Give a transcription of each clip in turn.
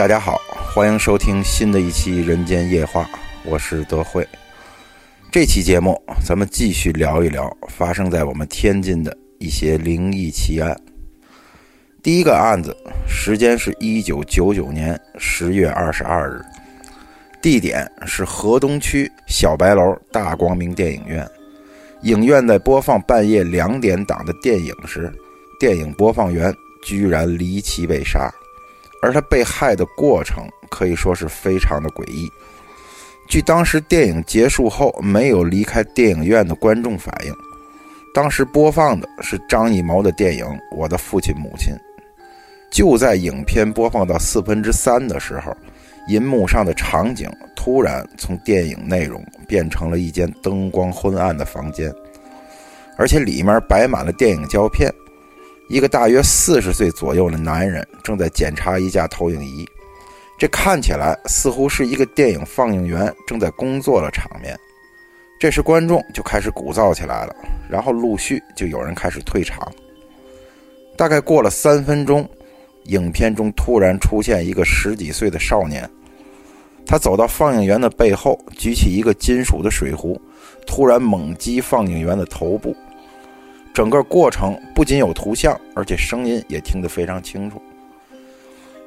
大家好，欢迎收听新的一期《人间夜话》，我是德惠。这期节目，咱们继续聊一聊发生在我们天津的一些灵异奇案。第一个案子，时间是一九九九年十月二十二日，地点是河东区小白楼大光明电影院。影院在播放半夜两点档的电影时，电影播放员居然离奇被杀，而他被害的过程可以说是非常的诡异。据当时电影结束后没有离开电影院的观众反映，当时播放的是张艺谋的电影《我的父亲母亲》。就在影片播放到四分之三的时候，银幕上的场景突然从电影内容变成了一间灯光昏暗的房间，而且里面摆满了电影胶片。一个大约四十岁左右的男人正在检查一架投影仪，这看起来似乎是一个电影放映员正在工作的场面。这时观众就开始鼓噪起来了，然后陆续就有人开始退场。大概过了三分钟。影片中突然出现一个十几岁的少年，他走到放映员的背后，举起一个金属的水壶，突然猛击放映员的头部。整个过程不仅有图像，而且声音也听得非常清楚。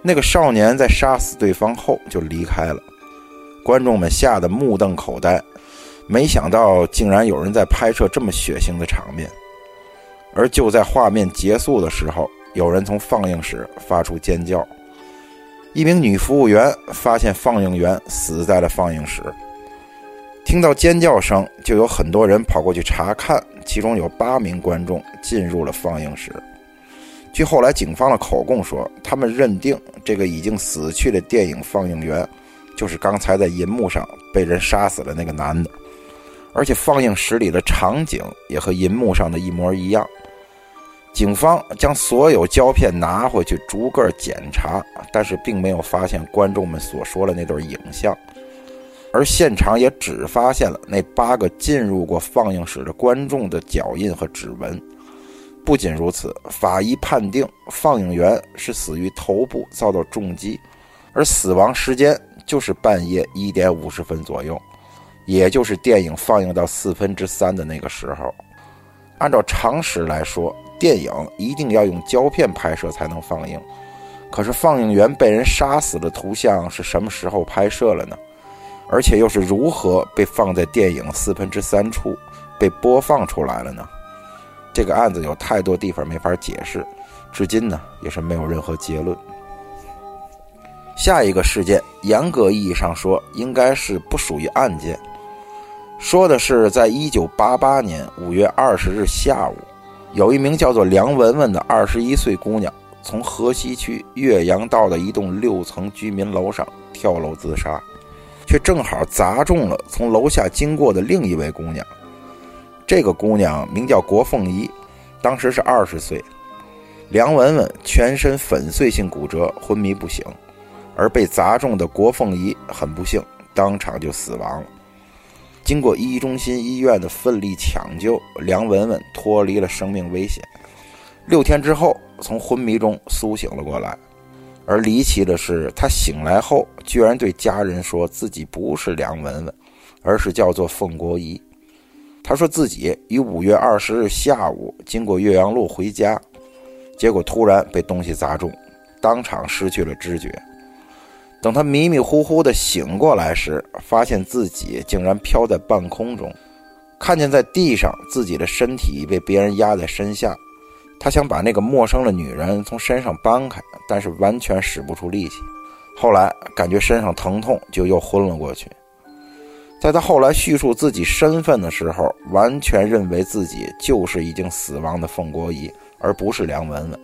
那个少年在杀死对方后就离开了，观众们吓得目瞪口呆，没想到竟然有人在拍摄这么血腥的场面。而就在画面结束的时候。有人从放映室发出尖叫，一名女服务员发现放映员死在了放映室。听到尖叫声，就有很多人跑过去查看，其中有八名观众进入了放映室。据后来警方的口供说，他们认定这个已经死去的电影放映员就是刚才在银幕上被人杀死的那个男的，而且放映室里的场景也和银幕上的一模一样。警方将所有胶片拿回去逐个检查，但是并没有发现观众们所说的那段影像，而现场也只发现了那八个进入过放映室的观众的脚印和指纹。不仅如此，法医判定放映员是死于头部遭到重击，而死亡时间就是半夜一点五十分左右，也就是电影放映到四分之三的那个时候。按照常识来说，电影一定要用胶片拍摄才能放映，可是放映员被人杀死的图像是什么时候拍摄了呢？而且又是如何被放在电影四分之三处被播放出来了呢？这个案子有太多地方没法解释，至今呢也是没有任何结论。下一个事件，严格意义上说，应该是不属于案件。说的是，在一九八八年五月二十日下午，有一名叫做梁文文的二十一岁姑娘，从河西区岳阳道的一栋六层居民楼上跳楼自杀，却正好砸中了从楼下经过的另一位姑娘。这个姑娘名叫郭凤仪，当时是二十岁。梁文文全身粉碎性骨折，昏迷不醒，而被砸中的郭凤仪很不幸，当场就死亡了。经过一中心医院的奋力抢救，梁文文脱离了生命危险。六天之后，从昏迷中苏醒了过来。而离奇的是，他醒来后居然对家人说自己不是梁文文，而是叫做凤国仪。他说自己于五月二十日下午经过岳阳路回家，结果突然被东西砸中，当场失去了知觉。等他迷迷糊糊的醒过来时，发现自己竟然飘在半空中，看见在地上自己的身体被别人压在身下。他想把那个陌生的女人从身上搬开，但是完全使不出力气。后来感觉身上疼痛，就又昏了过去。在他后来叙述自己身份的时候，完全认为自己就是已经死亡的凤国仪，而不是梁文文。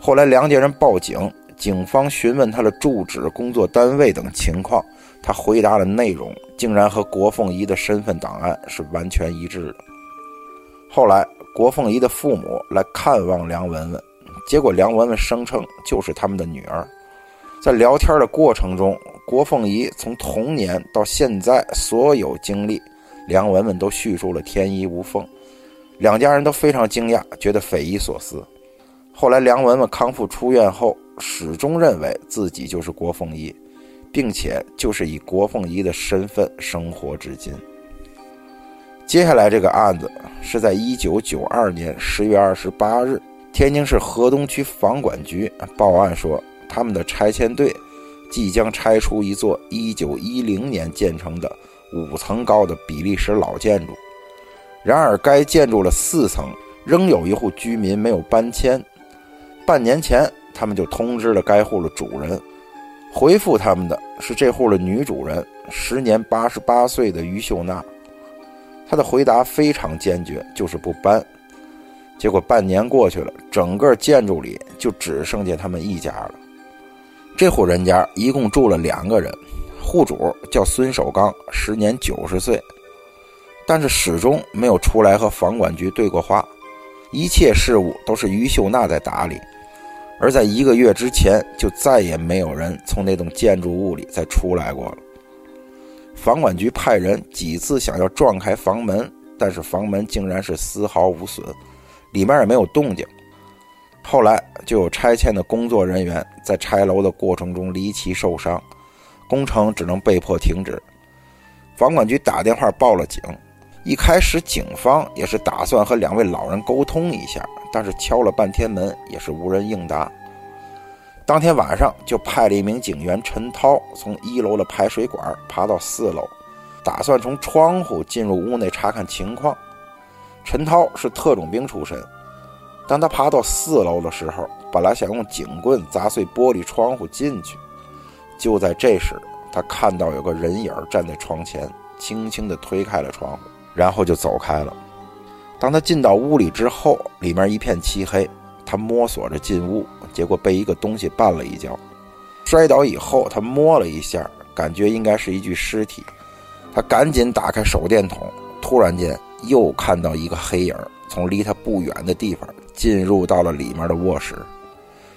后来梁家人报警。警方询问他的住址、工作单位等情况，他回答的内容竟然和郭凤仪的身份档案是完全一致的。后来，郭凤仪的父母来看望梁文文，结果梁文文声称就是他们的女儿。在聊天的过程中，郭凤仪从童年到现在所有经历，梁文文都叙述了天衣无缝，两家人都非常惊讶，觉得匪夷所思。后来，梁文文康复出院后。始终认为自己就是郭凤仪，并且就是以郭凤仪的身份生活至今。接下来这个案子是在一九九二年十月二十八日，天津市河东区房管局报案说，他们的拆迁队即将拆除一座一九一零年建成的五层高的比利时老建筑。然而，该建筑的四层，仍有一户居民没有搬迁。半年前，他们就通知了该户的主人，回复他们的是这户的女主人，时年八十八岁的于秀娜。他的回答非常坚决，就是不搬。结果半年过去了，整个建筑里就只剩下他们一家了。这户人家一共住了两个人，户主叫孙守刚，时年九十岁，但是始终没有出来和房管局对过话，一切事务都是于秀娜在打理。而在一个月之前，就再也没有人从那栋建筑物里再出来过了。房管局派人几次想要撞开房门，但是房门竟然是丝毫无损，里面也没有动静。后来就有拆迁的工作人员在拆楼的过程中离奇受伤，工程只能被迫停止。房管局打电话报了警，一开始警方也是打算和两位老人沟通一下，但是敲了半天门也是无人应答。当天晚上就派了一名警员陈涛从一楼的排水管爬到四楼，打算从窗户进入屋内查看情况。陈涛是特种兵出身，当他爬到四楼的时候，本来想用警棍砸碎玻璃窗户进去，就在这时，他看到有个人影站在窗前，轻轻地推开了窗户，然后就走开了。当他进到屋里之后，里面一片漆黑。他摸索着进屋，结果被一个东西绊了一跤，摔倒以后，他摸了一下，感觉应该是一具尸体。他赶紧打开手电筒，突然间又看到一个黑影从离他不远的地方进入到了里面的卧室。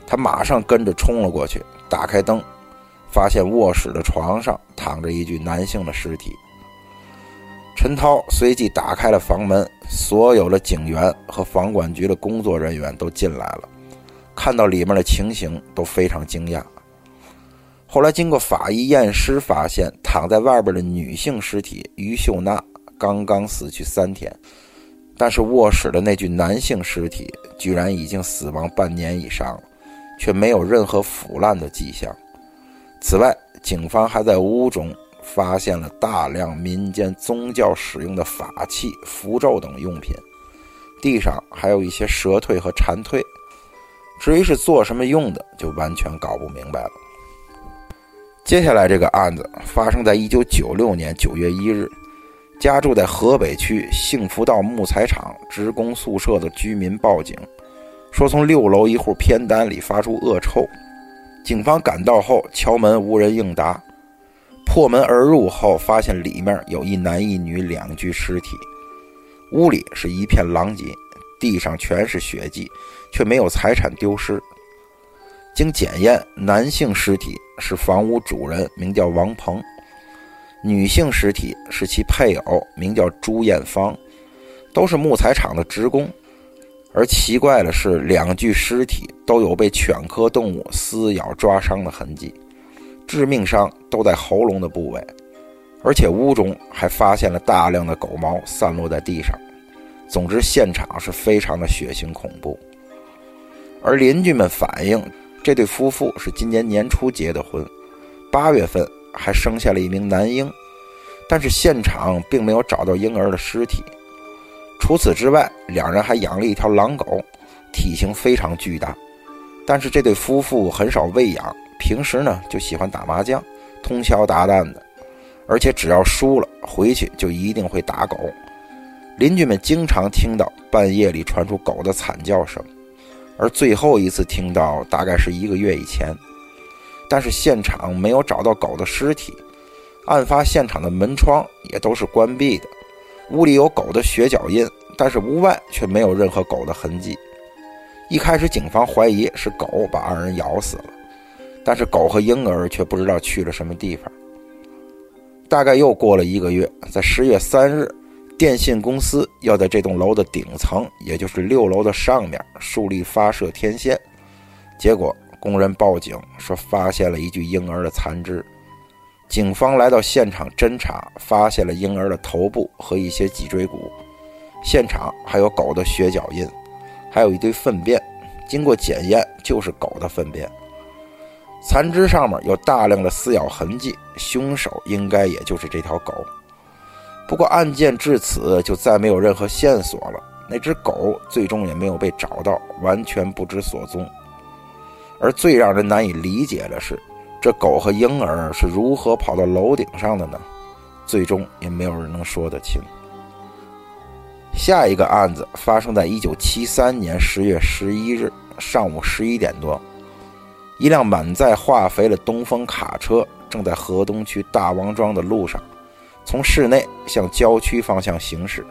他马上跟着冲了过去，打开灯，发现卧室的床上躺着一具男性的尸体。陈涛随即打开了房门，所有的警员和房管局的工作人员都进来了，看到里面的情形都非常惊讶。后来经过法医验尸，发现躺在外边的女性尸体于秀娜刚刚死去三天，但是卧室的那具男性尸体居然已经死亡半年以上了，却没有任何腐烂的迹象。此外，警方还在屋中。发现了大量民间宗教使用的法器、符咒等用品，地上还有一些蛇蜕和蝉蜕。至于是做什么用的，就完全搞不明白了。接下来这个案子发生在一九九六年九月一日，家住在河北区幸福道木材厂职工宿舍的居民报警，说从六楼一户偏单里发出恶臭。警方赶到后敲门，无人应答。破门而入后，发现里面有一男一女两具尸体，屋里是一片狼藉，地上全是血迹，却没有财产丢失。经检验，男性尸体是房屋主人，名叫王鹏；女性尸体是其配偶，名叫朱艳芳，都是木材厂的职工。而奇怪的是，两具尸体都有被犬科动物撕咬、抓伤的痕迹。致命伤都在喉咙的部位，而且屋中还发现了大量的狗毛散落在地上。总之，现场是非常的血腥恐怖。而邻居们反映，这对夫妇是今年年初结的婚，八月份还生下了一名男婴，但是现场并没有找到婴儿的尸体。除此之外，两人还养了一条狼狗，体型非常巨大，但是这对夫妇很少喂养。平时呢就喜欢打麻将，通宵达旦的，而且只要输了回去就一定会打狗。邻居们经常听到半夜里传出狗的惨叫声，而最后一次听到大概是一个月以前。但是现场没有找到狗的尸体，案发现场的门窗也都是关闭的，屋里有狗的血脚印，但是屋外却没有任何狗的痕迹。一开始警方怀疑是狗把二人咬死了。但是狗和婴儿却不知道去了什么地方。大概又过了一个月，在十月三日，电信公司要在这栋楼的顶层，也就是六楼的上面树立发射天线，结果工人报警说发现了一具婴儿的残肢。警方来到现场侦查，发现了婴儿的头部和一些脊椎骨，现场还有狗的血脚印，还有一堆粪便。经过检验，就是狗的粪便。残肢上面有大量的撕咬痕迹，凶手应该也就是这条狗。不过案件至此就再没有任何线索了，那只狗最终也没有被找到，完全不知所踪。而最让人难以理解的是。这狗和婴儿是如何跑到楼顶上的呢？最终也没有人能说得清。下一个案子发生在一九七三年十月十一日上午十一点多，一辆满载化肥的东风卡车正在河东区大王庄的路上，从市内向郊区方向行驶。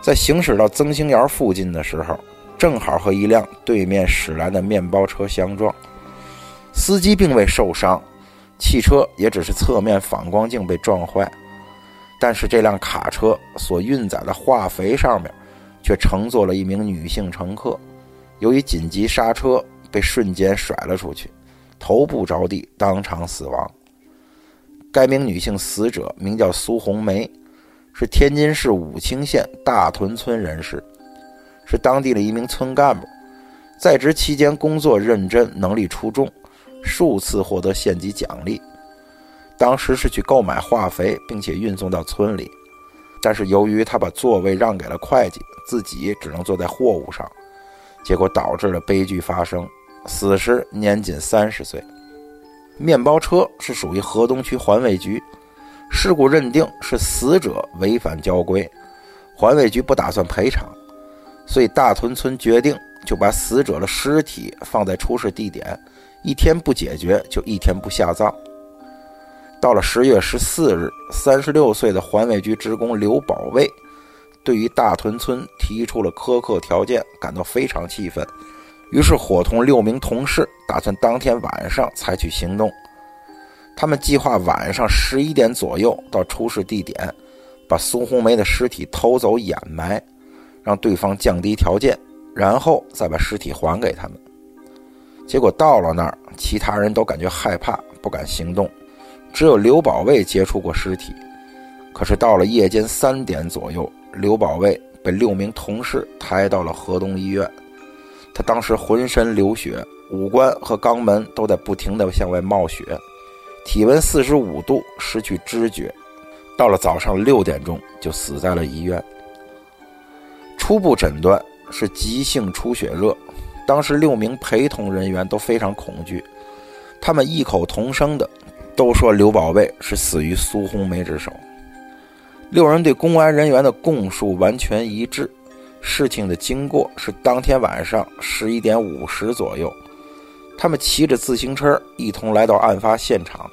在行驶到曾兴窑附近的时候，正好和一辆对面驶来的面包车相撞。司机并未受伤，汽车也只是侧面反光镜被撞坏，但是这辆卡车所运载的化肥上面，却乘坐了一名女性乘客，由于紧急刹车，被瞬间甩了出去，头部着地，当场死亡。该名女性死者名叫苏红梅，是天津市武清县大屯村人士，是当地的一名村干部，在职期间工作认真，能力出众。数次获得县级奖励，当时是去购买化肥，并且运送到村里，但是由于他把座位让给了会计，自己只能坐在货物上，结果导致了悲剧发生。死时年仅三十岁。面包车是属于河东区环卫局，事故认定是死者违反交规，环卫局不打算赔偿，所以大屯村决定就把死者的尸体放在出事地点。一天不解决，就一天不下葬。到了十月十四日，三十六岁的环卫局职工刘保卫，对于大屯村提出了苛刻条件，感到非常气愤，于是伙同六名同事，打算当天晚上采取行动。他们计划晚上十一点左右到出事地点，把苏红梅的尸体偷走掩埋，让对方降低条件，然后再把尸体还给他们。结果到了那儿，其他人都感觉害怕，不敢行动，只有刘保卫接触过尸体。可是到了夜间三点左右，刘保卫被六名同事抬到了河东医院。他当时浑身流血，五官和肛门都在不停地向外冒血，体温四十五度，失去知觉。到了早上六点钟，就死在了医院。初步诊断是急性出血热。当时六名陪同人员都非常恐惧，他们异口同声的都说刘宝贝是死于苏红梅之手。六人对公安人员的供述完全一致。事情的经过是当天晚上十一点五十左右，他们骑着自行车一同来到案发现场，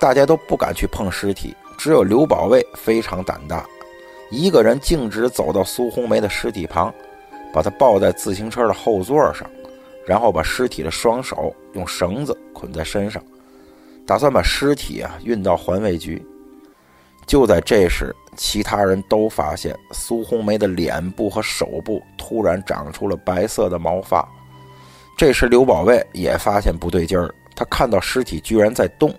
大家都不敢去碰尸体，只有刘保卫非常胆大，一个人径直走到苏红梅的尸体旁。把她抱在自行车的后座上，然后把尸体的双手用绳子捆在身上，打算把尸体啊运到环卫局。就在这时，其他人都发现苏红梅的脸部和手部突然长出了白色的毛发。这时，刘保卫也发现不对劲儿，他看到尸体居然在动，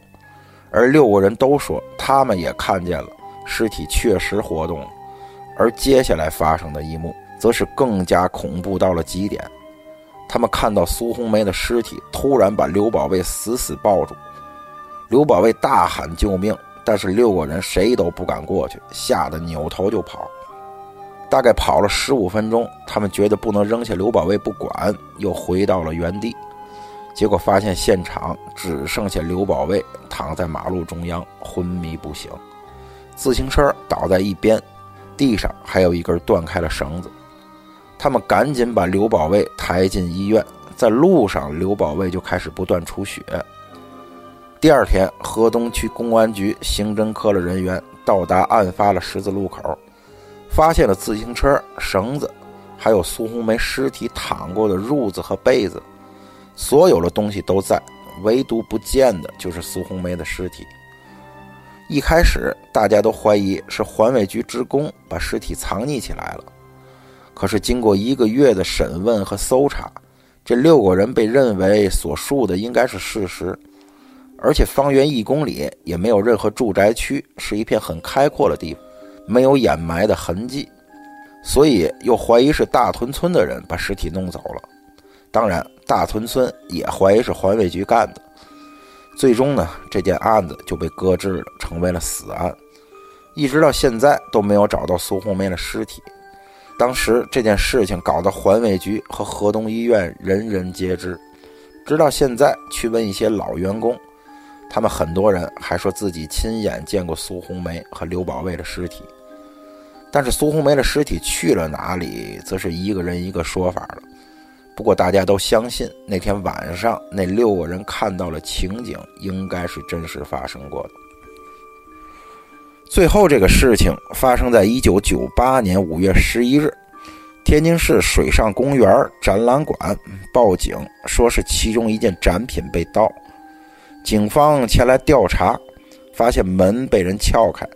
而六个人都说他们也看见了尸体确实活动了。而接下来发生的一幕。则是更加恐怖到了极点，他们看到苏红梅的尸体突然把刘宝贝死死抱住，刘宝卫大喊救命，但是六个人谁都不敢过去，吓得扭头就跑。大概跑了十五分钟，他们觉得不能扔下刘宝卫不管，又回到了原地，结果发现现场只剩下刘宝卫躺在马路中央昏迷不醒，自行车倒在一边，地上还有一根断开了绳子。他们赶紧把刘保卫抬进医院，在路上，刘保卫就开始不断出血。第二天，河东区公安局刑侦科的人员到达案发的十字路口，发现了自行车、绳子，还有苏红梅尸体躺过的褥子和被子，所有的东西都在，唯独不见的就是苏红梅的尸体。一开始，大家都怀疑是环卫局职工把尸体藏匿起来了。可是经过一个月的审问和搜查，这六个人被认为所述的应该是事实，而且方圆一公里也没有任何住宅区，是一片很开阔的地方，没有掩埋的痕迹，所以又怀疑是大屯村的人把尸体弄走了。当然，大屯村也怀疑是环卫局干的。最终呢，这件案子就被搁置了，成为了死案，一直到现在都没有找到苏红梅的尸体。当时这件事情搞得环卫局和河东医院人人皆知，直到现在去问一些老员工，他们很多人还说自己亲眼见过苏红梅和刘宝卫的尸体，但是苏红梅的尸体去了哪里，则是一个人一个说法了。不过大家都相信那天晚上那六个人看到了情景，应该是真实发生过的。最后，这个事情发生在一九九八年五月十一日，天津市水上公园展览馆报警，说是其中一件展品被盗。警方前来调查，发现门被人撬开，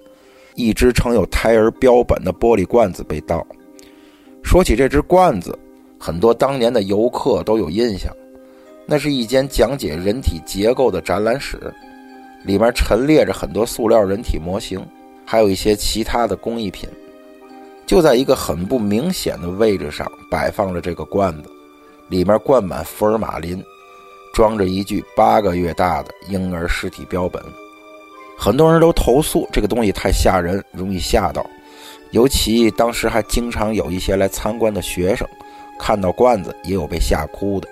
一只盛有胎儿标本的玻璃罐子被盗。说起这只罐子，很多当年的游客都有印象，那是一间讲解人体结构的展览室，里面陈列着很多塑料人体模型。还有一些其他的工艺品，就在一个很不明显的位置上摆放着这个罐子，里面灌满福尔马林，装着一具八个月大的婴儿尸体标本。很多人都投诉这个东西太吓人，容易吓到，尤其当时还经常有一些来参观的学生，看到罐子也有被吓哭的。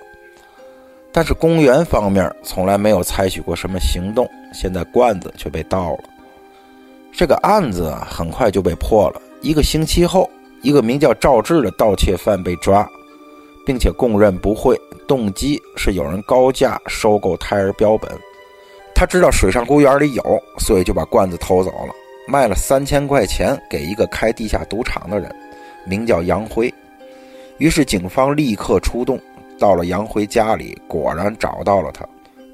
但是公园方面从来没有采取过什么行动，现在罐子却被盗了。这个案子啊，很快就被破了。一个星期后，一个名叫赵志的盗窃犯被抓，并且供认不讳，动机是有人高价收购胎儿标本。他知道水上公园里有，所以就把罐子偷走了，卖了三千块钱给一个开地下赌场的人，名叫杨辉。于是警方立刻出动，到了杨辉家里，果然找到了他，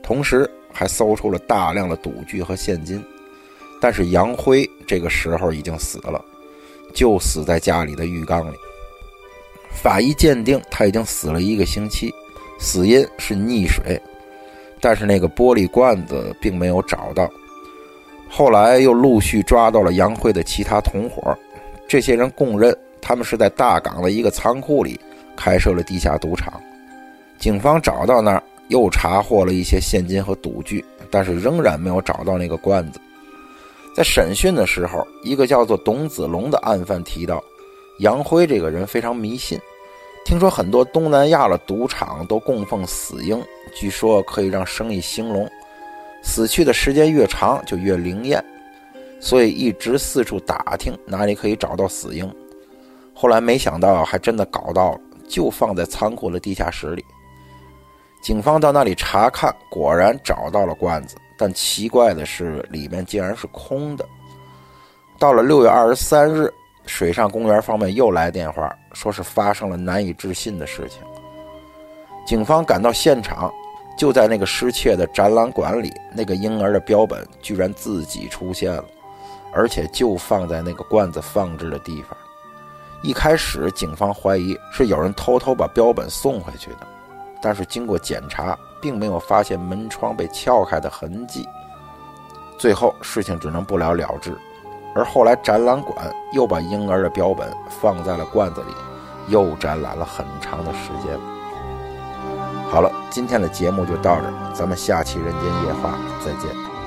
同时还搜出了大量的赌具和现金。但是杨辉这个时候已经死了，就死在家里的浴缸里。法医鉴定他已经死了一个星期，死因是溺水。但是那个玻璃罐子并没有找到。后来又陆续抓到了杨辉的其他同伙，这些人供认他们是在大港的一个仓库里开设了地下赌场。警方找到那儿，又查获了一些现金和赌具，但是仍然没有找到那个罐子。在审讯的时候，一个叫做董子龙的案犯提到，杨辉这个人非常迷信，听说很多东南亚的赌场都供奉死婴，据说可以让生意兴隆，死去的时间越长就越灵验，所以一直四处打听哪里可以找到死婴。后来没想到还真的搞到了，就放在仓库的地下室里。警方到那里查看，果然找到了罐子。但奇怪的是，里面竟然是空的。到了六月二十三日，水上公园方面又来电话，说是发生了难以置信的事情。警方赶到现场，就在那个失窃的展览馆里，那个婴儿的标本居然自己出现了，而且就放在那个罐子放置的地方。一开始，警方怀疑是有人偷偷把标本送回去的，但是经过检查。并没有发现门窗被撬开的痕迹，最后事情只能不了了之。而后来展览馆又把婴儿的标本放在了罐子里，又展览了很长的时间。好了，今天的节目就到这儿，咱们下期《人间夜话》再见。